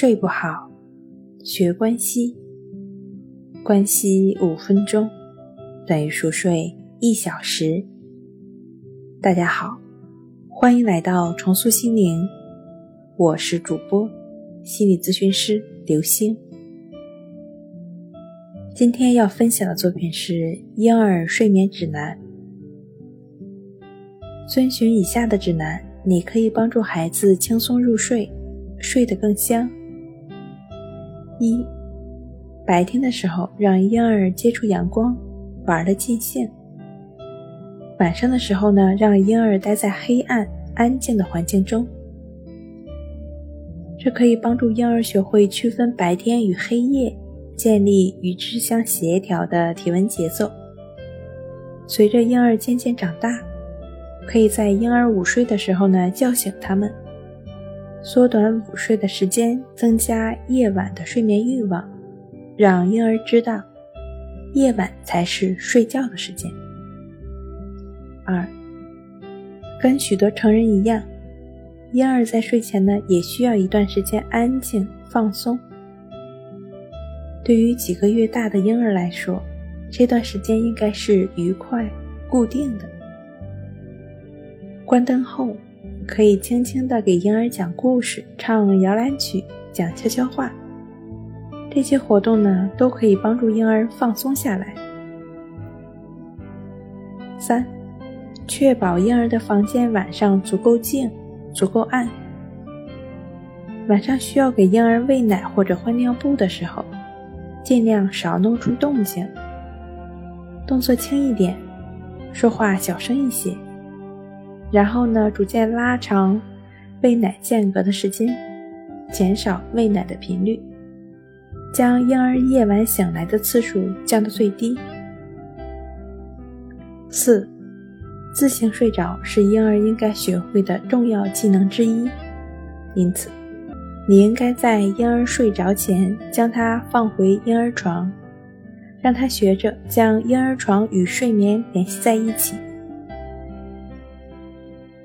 睡不好，学关西。关西五分钟等于熟睡一小时。大家好，欢迎来到重塑心灵，我是主播心理咨询师刘星。今天要分享的作品是《婴儿睡眠指南》。遵循以下的指南，你可以帮助孩子轻松入睡，睡得更香。一、白天的时候让婴儿接触阳光，玩的尽兴；晚上的时候呢，让婴儿待在黑暗、安静的环境中。这可以帮助婴儿学会区分白天与黑夜。建立与之相协调的体温节奏。随着婴儿渐渐长大，可以在婴儿午睡的时候呢叫醒他们，缩短午睡的时间，增加夜晚的睡眠欲望，让婴儿知道夜晚才是睡觉的时间。二，跟许多成人一样，婴儿在睡前呢也需要一段时间安静放松。对于几个月大的婴儿来说，这段时间应该是愉快、固定的。关灯后，可以轻轻地给婴儿讲故事、唱摇篮曲、讲悄悄话。这些活动呢，都可以帮助婴儿放松下来。三，确保婴儿的房间晚上足够静、足够暗。晚上需要给婴儿喂奶或者换尿布的时候。尽量少弄出动静，动作轻一点，说话小声一些。然后呢，逐渐拉长喂奶间隔的时间，减少喂奶的频率，将婴儿夜晚醒来的次数降到最低。四，自行睡着是婴儿应该学会的重要技能之一，因此。你应该在婴儿睡着前将他放回婴儿床，让他学着将婴儿床与睡眠联系在一起。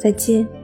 再见。